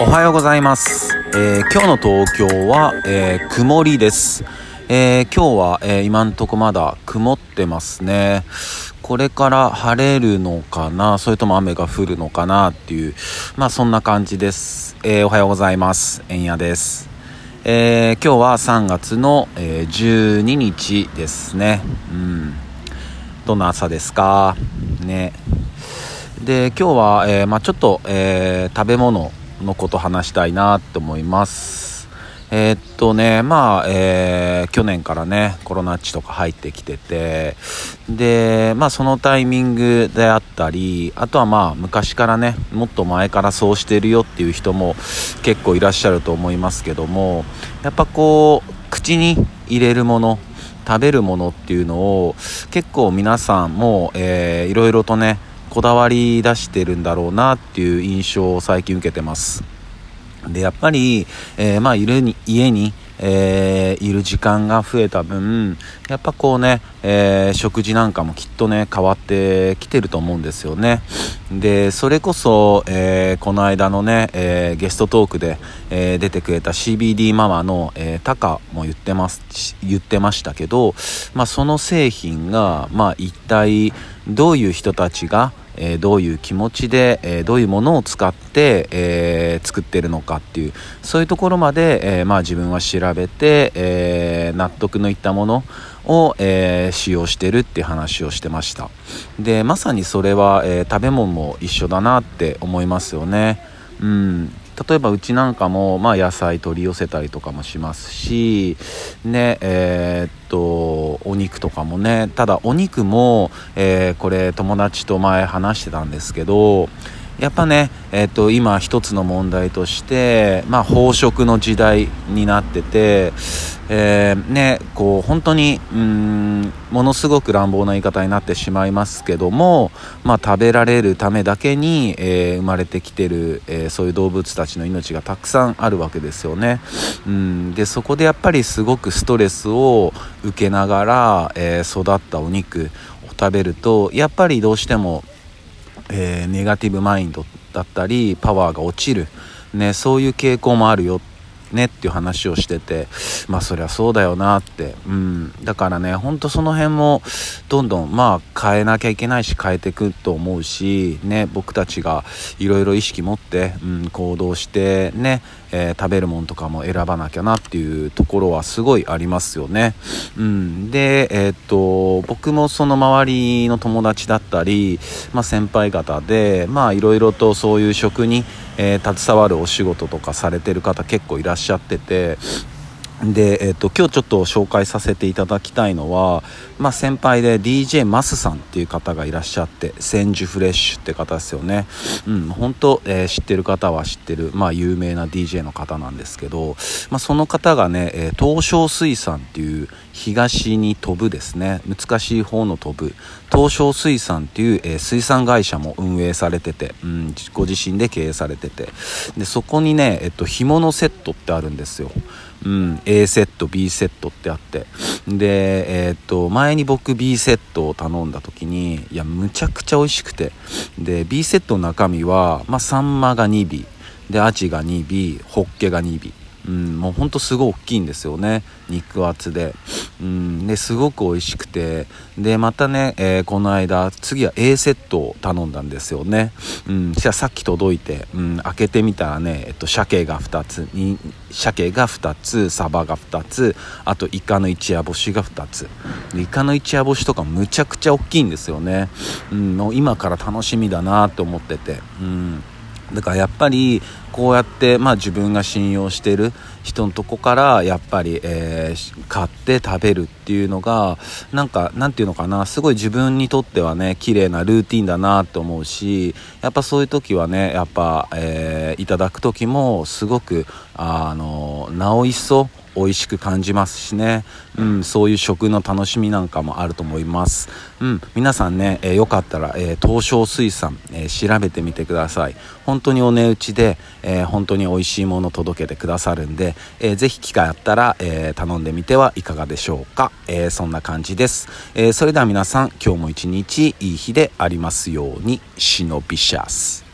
おはようございます。えー今日の東京は、えー曇りです。えー今日は、えー今んとこまだ曇ってますね。これから晴れるのかなそれとも雨が降るのかなっていう、まあそんな感じです。えーおはようございます。えんやです。えー今日は3月の、えー12日ですね。うん。どんな朝ですか？ね。で今日は、えーまあ、ちょっと、えー食べ物のこと話したいなと思います。えーっとねまあ、えー去年からねコロナっちとか入ってきててでまあそのタイミングであったりあとはまあ昔からねもっと前からそうしてるよっていう人も結構いらっしゃると思いますけどもやっぱこう口に入れるもの食べるものっていうのを結構皆さんも、えーいろいろとねこだわり出してるんだろうなっていう印象を最近受けてます。でやっぱり、えーまあいるに家に、えーいる時間が増えた分やっぱこうね、えー食事なんかもきっとね変わってきてると思うんですよね。でそれこそ、えーこの間のね、えゲストトークで、え出てくれた CBD ママの、えータカも言ってます言ってましたけど、まあ、その製品が、まあ、一体どういう人たちがえーどういう気持ちで、えーどういうものを使って、えー作ってるのかっていうそういうところまで、えまあ、自分は調べて、え納得のいったものを、え使用してるって話をしてました。でまさにそれは、え食べ物も一緒だなって思いますよね。うん。例えばうちなんかも、まあ、野菜取り寄せたりとかもしますしねえーっと肉とかもね。ただお肉も、えーこれ友達と前話してたんですけどやっぱね、えーっと今一つの問題として、まあ、飽食の時代になってて、えーねこう本当にうんものすごく乱暴な言い方になってしまいますけども、まあ、食べられるためだけに、えー生まれてきてる、えーそういう動物たちの命がたくさんあるわけですよね。うん、でそこでやっぱりすごくストレスを受けながら、えー育ったお肉を食べるとやっぱりどうしてもえーネガティブマインドだったりパワーが落ちる、ね、そういう傾向もあるよねっていう話をしててまあそりゃそうだよなって、うん、だからねほんとその辺もどんどんまあ変えなきゃいけないし変えていくと思うしね僕たちがいろいろ意識持って、うん、行動してね、えー食べるものとかも選ばなきゃなっていうところはすごいありますよね。うん、で、えーっと僕もその周りの友達だったり、まあ、先輩方でまあいろいろとそういう職に、えー携わるお仕事とかされてる方結構いらっしゃってて。で、えっと今日ちょっと紹介させていただきたいのは、まあ、先輩で DJ マスさんっていう方がいらっしゃって千住フレッシュって方ですよね。うん本当、えー知ってる方は知ってる、まあ、有名な DJ の方なんですけど、まあ、その方がね、えー東証水産っていう東に飛ぶですね。難しい方の飛ぶ。東証水産っていう、えー水産会社も運営されてて、うん、ご自身で経営されてて。でそこにね、えっと、干物セットってあるんですよ。うん、A セット B セットってあって。でえーっと前に僕 B セットを頼んだ時にいやむちゃくちゃ美味しくて。で B セットの中身は、まあ、サンマが2尾。でアジが2尾。ホッケが2尾。うん、もうほんとすごい大きいんですよね。肉厚で,、うん、ですごく美味しくて。でまたね、えーこの間次は A セットを頼んだんですよね、うん、じゃあさっき届いて、うん、開けてみたらね、えっと、鮭が2つに鮭が2つサバが2つあとイカの一夜干しが2つ。でイカの一夜干しとかむちゃくちゃ大きいんですよね、うん、もう今から楽しみだなと思ってて。うん。だからやっぱりこうやって、まあ、自分が信用してる人のとこからやっぱり、えー買って食べるっていうのがなんかなんていうのかなすごい自分にとってはね綺麗なルーティンだなと思うしやっぱそういう時はねやっぱ、えーいただく時もすごくあのなお一層美味しく感じますしね、うん、そういう食の楽しみなんかもあると思います、うん、皆さんね、えーよかったら、えー東証水産、えー調べてみてください。本当にお値打ちで、えー本当に美味しいもの届けてくださるんで、えーぜひ機会あったら、えー頼んでみてはいかがでしょうか、えーそんな感じです、えーそれでは皆さん今日も一日いい日でありますように。シノビシャス。